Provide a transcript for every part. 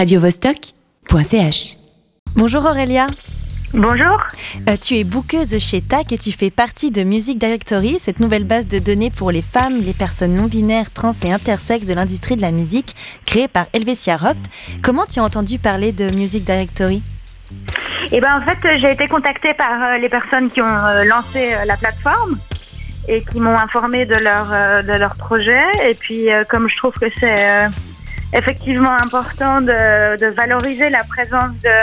radiovostok.ch. Bonjour Aurélia. Bonjour. Euh, tu es bouqueuse chez TAC et tu fais partie de Music Directory, cette nouvelle base de données pour les femmes, les personnes non binaires, trans et intersexes de l'industrie de la musique, créée par Helvetia Roct. Comment tu as entendu parler de Music Directory? Eh ben en fait, j'ai été contactée par euh, les personnes qui ont euh, lancé euh, la plateforme et qui m'ont informé de leur euh, de leur projet. Et puis, euh, comme je trouve que c'est euh, effectivement important de, de valoriser la présence de,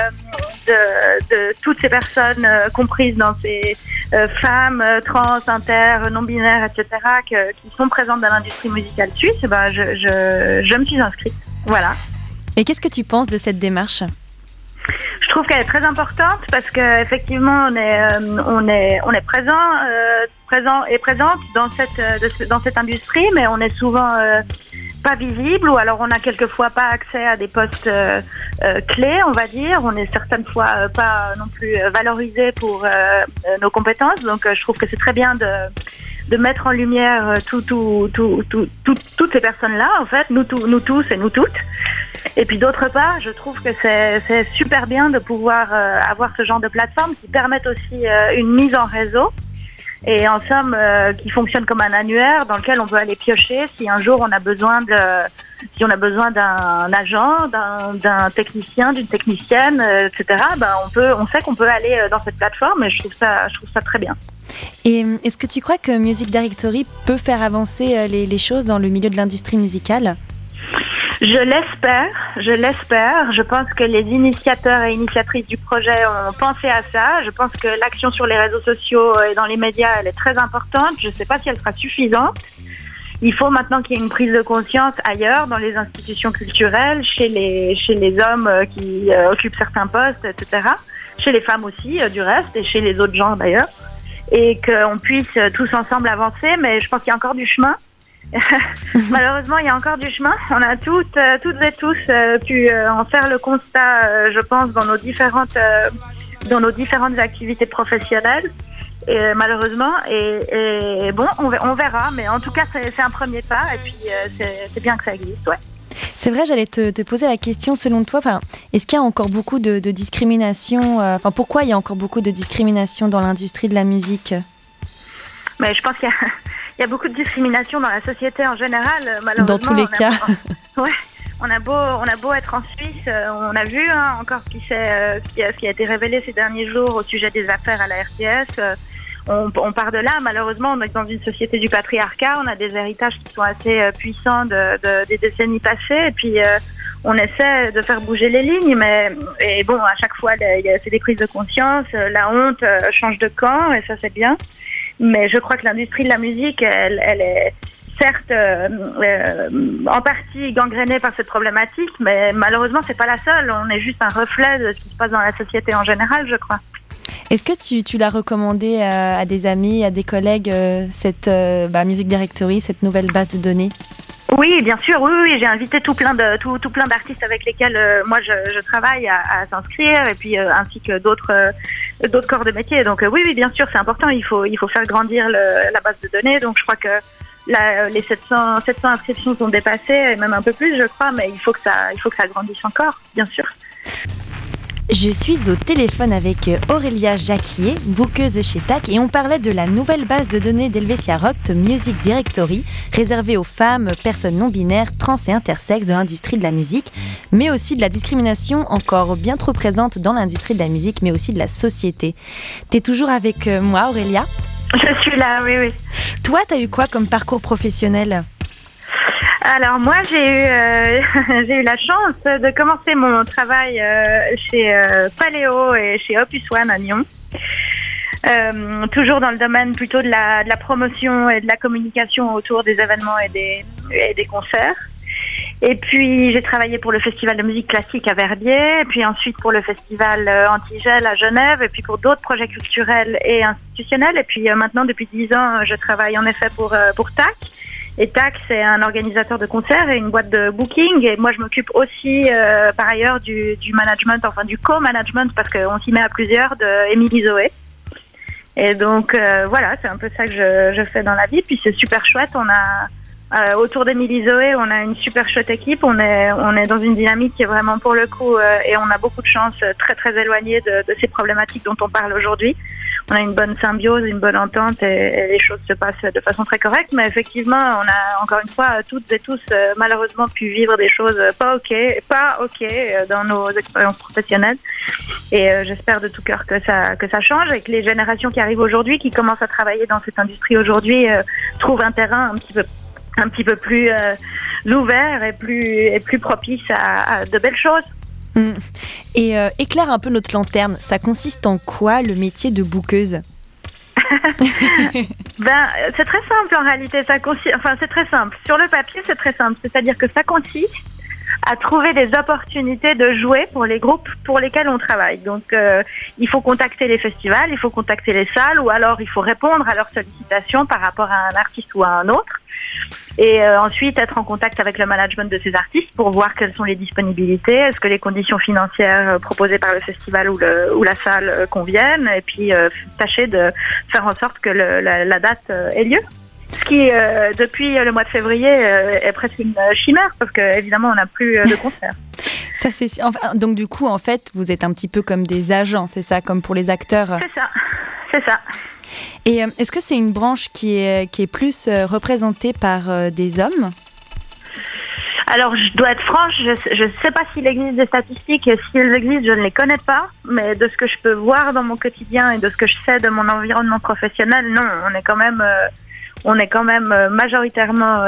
de, de toutes ces personnes euh, comprises dans ces euh, femmes euh, trans, inter, non binaires, etc., que- qui sont présentes dans l'industrie musicale suisse, eh ben je, je, je me suis inscrite. Voilà. Et qu'est-ce que tu penses de cette démarche? Je trouve qu'elle est très importante parce que effectivement on est euh, on est on est présent euh, présent et présente dans cette euh, de ce- dans cette industrie, mais on est souvent pas visible ou alors on a quelquefois pas accès à des postes euh, euh, clés, on va dire. On est certaines fois euh, pas non plus euh, valorisé pour euh, euh, nos compétences. Donc je trouve que c'est très bien de de mettre en lumière tout, tout, tout, tout- tout- toutes ces personnes-là, en fait, nous, nous tous et nous toutes. Et puis d'autre part, je trouve que c'est super bien de pouvoir avoir ce genre de plateforme qui permettent aussi une mise en réseau et en somme euh, qui fonctionne comme un annuaire dans lequel on peut aller piocher si un jour on a besoin de si on a besoin d'un agent, d'un technicien, d'une technicienne, euh, etc. Ben on peut on sait qu'on peut aller euh, dans cette plateforme et je trouve ça je trouve ça très bien. Et euh, est-ce que tu crois que Music Directory peut faire avancer les, les choses dans le milieu de l'industrie musicale? Je l'espère, je l'espère. Je pense que les initiateurs et initiatrices du projet ont pensé à ça. Je pense que l'action sur les réseaux sociaux et dans les médias, elle est très importante. Je ne sais pas si elle sera suffisante. Il faut maintenant qu'il y ait une prise de conscience ailleurs, dans les institutions culturelles, chez les, chez les hommes euh, qui euh, occupent certains postes, etc. Chez les femmes aussi, euh, du reste, et chez les autres genres d'ailleurs. Et qu'on puisse tous ensemble avancer, mais je pense qu'il y a encore du chemin. Malheureusement, il y a encore du chemin. On a toutes, euh, toutes et tous euh, pu euh, en faire le constat, je pense, dans nos différentes, dans nos différentes activités professionnelles. Et, malheureusement, et, et bon, on, ver- on verra, mais en tout cas, c'est un premier pas, et puis c'est bien que ça existe, ouais. C'est vrai, j'allais te, te poser la question selon toi. Est-ce qu'il y a encore beaucoup de, de discrimination euh, pourquoi il y a encore beaucoup de discrimination dans l'industrie de la musique? Mais je pense qu'il y, a- il y a beaucoup de discrimination dans la société en général, euh, malheureusement. Dans tous les cas. Ouais, on a beau, on a beau être en Suisse, euh, on a vu hein, encore ce qui, s'est, euh, ce, qui a, ce qui a été révélé ces derniers jours au sujet des affaires à la RTS. euh, on, on part de là, malheureusement, on est dans une société du patriarcat, on a des héritages qui sont assez euh, puissants de, de- des décennies passées, et puis on essaie de faire bouger les lignes, mais et bon, à chaque fois, c'est des prises de conscience, la honte change de camp, et ça c'est bien. Mais je crois que l'industrie de la musique, elle, elle est certes euh, euh, en partie gangrénée par cette problématique, mais malheureusement, c'est pas la seule. On est juste un reflet de ce qui se passe dans la société en général, je crois. Est-ce que tu, tu l'as recommandé à, à des amis, à des collègues, euh, cette euh, bah, Music Directory, cette nouvelle base de données? Oui, bien sûr, oui, oui, j'ai invité tout plein de tout, tout plein d'artistes avec lesquels euh, moi je, je travaille à, à s'inscrire et puis euh, ainsi que d'autres euh, d'autres corps de métier. Donc euh, oui, oui, bien sûr, c'est important. Il faut il faut faire grandir le- la base de données. Donc je crois que les 700 700 inscriptions sont dépassées et même un peu plus, je crois, mais il faut que ça il faut que ça grandisse encore, bien sûr. Je suis au téléphone avec Aurélia Jacquier, bouqueuse chez TAC, et on parlait de la nouvelle base de données d'Helvetia Roct Music Directory, réservée aux femmes, personnes non binaires, trans et intersexes de l'industrie de la musique, mais aussi de la discrimination encore bien trop présente dans l'industrie de la musique, mais aussi de la société. T'es toujours avec euh, moi, Aurélia? Je suis là, oui, oui. Toi, t'as eu quoi comme parcours professionnel? Alors moi j'ai eu euh, j'ai eu la chance de commencer mon travail euh, chez euh, Paléo et chez Opus One à Lyon. Euh, toujours dans le domaine plutôt de la, de la promotion et de la communication autour des événements et des, et des concerts. Et puis j'ai travaillé pour le festival de musique classique à Verbier, et puis ensuite pour le festival euh, Antigel à Genève, et puis pour d'autres projets culturels et institutionnels. Et puis euh, maintenant depuis dix ans, je travaille en effet pour pour TAC. Et TAC, c'est un organisateur de concerts et une boîte de booking. Et moi, je m'occupe aussi, euh, par ailleurs, du, du management, enfin du co-management, parce qu'on s'y met à plusieurs, de Émilie Zoé. Et donc, euh, voilà, c'est un peu ça que je, je fais dans la vie. Puis c'est super chouette. On a, Euh, autour d'Emilie Zoé, on a une super chouette équipe. On est, on est dans une dynamique qui est vraiment pour le coup, euh, et on a beaucoup de chance, euh, très très éloignée de, de, ces problématiques dont on parle aujourd'hui. On a une bonne symbiose, une bonne entente, et, les choses se passent de façon très correcte. Mais effectivement, on a encore une fois toutes et tous malheureusement pu vivre des choses pas ok, pas ok dans nos expériences professionnelles. Et j'espère de tout cœur que ça que ça change et que les générations qui arrivent aujourd'hui, qui commencent à travailler dans cette industrie aujourd'hui, trouvent un terrain un petit peu un petit peu plus euh, ouvert et plus, et plus propice à, de belles choses. Hmm. Et euh, éclaire un peu notre lanterne, ça consiste en quoi le métier de bouqueuse? Ben, c'est très simple en réalité. Enfin, c'est très simple. Sur le papier, c'est très simple. C'est-à-dire que ça consiste à trouver des opportunités de jouer pour les groupes pour lesquels on travaille. Donc, euh, il faut contacter les festivals, il faut contacter les salles, ou alors il faut répondre à leurs sollicitations par rapport à un artiste ou à un autre et euh, ensuite être en contact avec le management de ces artistes pour voir quelles sont les disponibilités, est-ce que les conditions financières euh, proposées par le festival ou, le, ou la salle euh, conviennent, et puis tâcher de faire en sorte que le, la, date ait lieu. Ce qui, depuis le mois de février, est presque une chimère, parce qu'évidemment, on n'a plus de concerts. Ça, c'est enfin, donc du coup, en fait, vous êtes un petit peu comme des agents, c'est ça, comme pour les acteurs? C'est ça, c'est ça. Et euh, est-ce que c'est une branche qui est, qui est plus euh, représentée par euh, des hommes? Alors, je dois être franche, je ne sais pas s'il existe des statistiques. Si elles existent, je ne les connais pas. Mais de ce que je peux voir dans mon quotidien et de ce que je sais de mon environnement professionnel, non, on est quand même, on est quand même majoritairement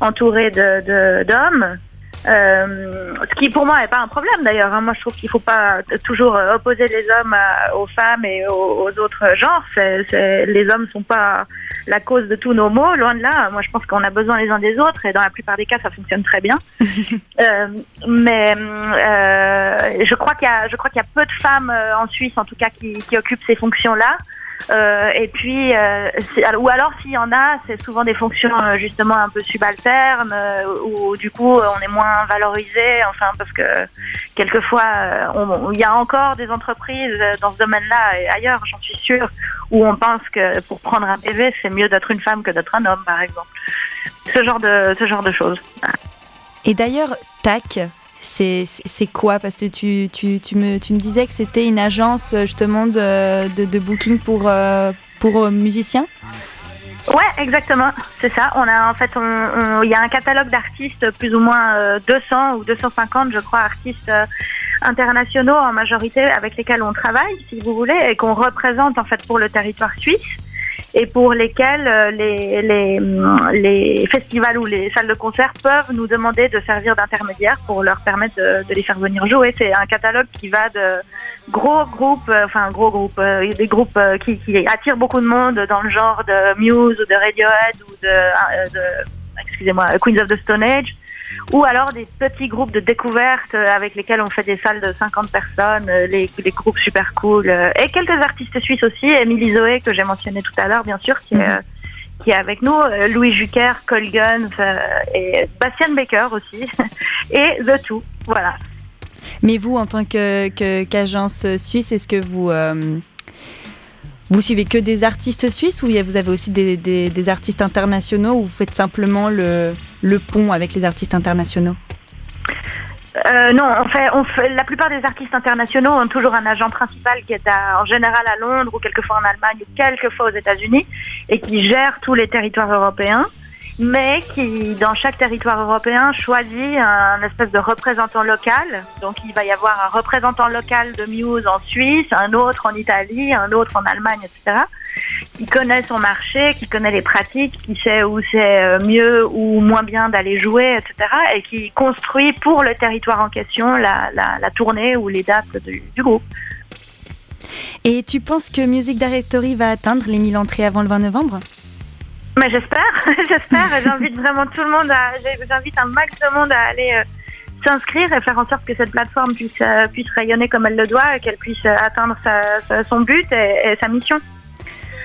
entouré d'hommes. Euh, ce qui pour moi n'est pas un problème d'ailleurs. Hein. Moi je trouve qu'il ne faut pas toujours euh, opposer les hommes aux femmes et aux, autres genres. les hommes ne sont pas la cause de tous nos maux, loin de là. Moi je pense qu'on a besoin les uns des autres et dans la plupart des cas ça fonctionne très bien. euh, mais euh, je crois qu'il y a, y peu de femmes euh, en Suisse en tout cas qui, qui occupent ces fonctions-là. Euh, et puis, euh, ou alors s'il y en a, c'est souvent des fonctions euh, justement un peu subalternes, où du coup on est moins valorisé, enfin parce que quelquefois il y a encore des entreprises dans ce domaine-là et ailleurs, j'en suis sûre, où on pense que pour prendre un PV, c'est mieux d'être une femme que d'être un homme, par exemple. Ce genre de, ce genre de choses. Et d'ailleurs, TAC, c'est quoi? Parce que tu, tu, me, tu me disais que c'était une agence justement de, de, booking pour, euh, euh, musiciens? Ouais, exactement, c'est ça. On a en fait, il y a un catalogue d'artistes, plus ou moins 200 euh, ou 250, je crois, artistes internationaux en majorité avec lesquels on travaille, si vous voulez, et qu'on représente en fait pour le territoire suisse et pour lesquels euh, les, les, les, festivals ou les salles de concert peuvent nous demander de servir d'intermédiaire pour leur permettre de, les faire venir jouer. C'est un catalogue qui va de gros groupes, euh, enfin gros groupes, euh, des groupes qui, qui, attirent beaucoup de monde dans le genre de Muse ou de Radiohead ou de, de excusez-moi, Queens of the Stone Age ou alors des petits groupes de découverte euh, avec lesquels on fait des salles de 50 personnes, euh, les, les groupes super cool, euh, et quelques artistes suisses aussi, Emily Zoé que j'ai mentionné tout à l'heure bien sûr, qui, est, mhm. qui est avec nous, Louis Jucker, Colguns et Bastian Baker aussi, et The Two, voilà. Mais vous, en tant qu'agence suisse, est-ce que vous... Vous suivez que des artistes suisses ou vous avez aussi des, artistes internationaux ou vous faites simplement le, pont avec les artistes internationaux euh, non, on fait, on fait, la plupart des artistes internationaux ont toujours un agent principal qui est en général à Londres ou quelquefois en Allemagne ou quelquefois aux États-Unis et qui gère tous les territoires européens mais qui, dans chaque territoire européen, choisit un espèce de représentant local. Donc, il va y avoir un représentant local de Muse en Suisse, un autre en Italie, un autre en Allemagne, etc. Qui connaît son marché, qui connaît les pratiques, qui sait où c'est euh, mieux ou moins bien d'aller jouer, etc. Et qui construit pour le territoire en question la, la, tournée ou les dates du, du groupe. Et tu penses que Music Directory va atteindre les 1000 entrées avant le 20 novembre? Mais j'espère, j'espère. J'invite vraiment tout le monde à, j'invite un max de monde à aller euh, s'inscrire et faire en sorte que cette plateforme puisse, euh, puisse rayonner comme elle le doit et qu'elle puisse atteindre son but et, sa mission.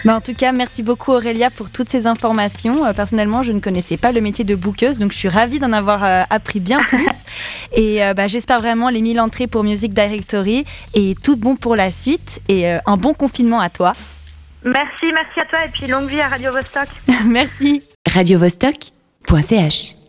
Bah en tout cas, merci beaucoup Aurélia pour toutes ces informations. personnellement, je ne connaissais pas le métier de bouqueuse, donc je suis ravie d'en avoir appris bien plus. et bah, j'espère vraiment les 1000 entrées pour Music Directory et tout bon pour la suite et un bon confinement à toi. Merci, merci à toi et puis longue vie à Radio Vostok. merci. Radio Vostok choc.ch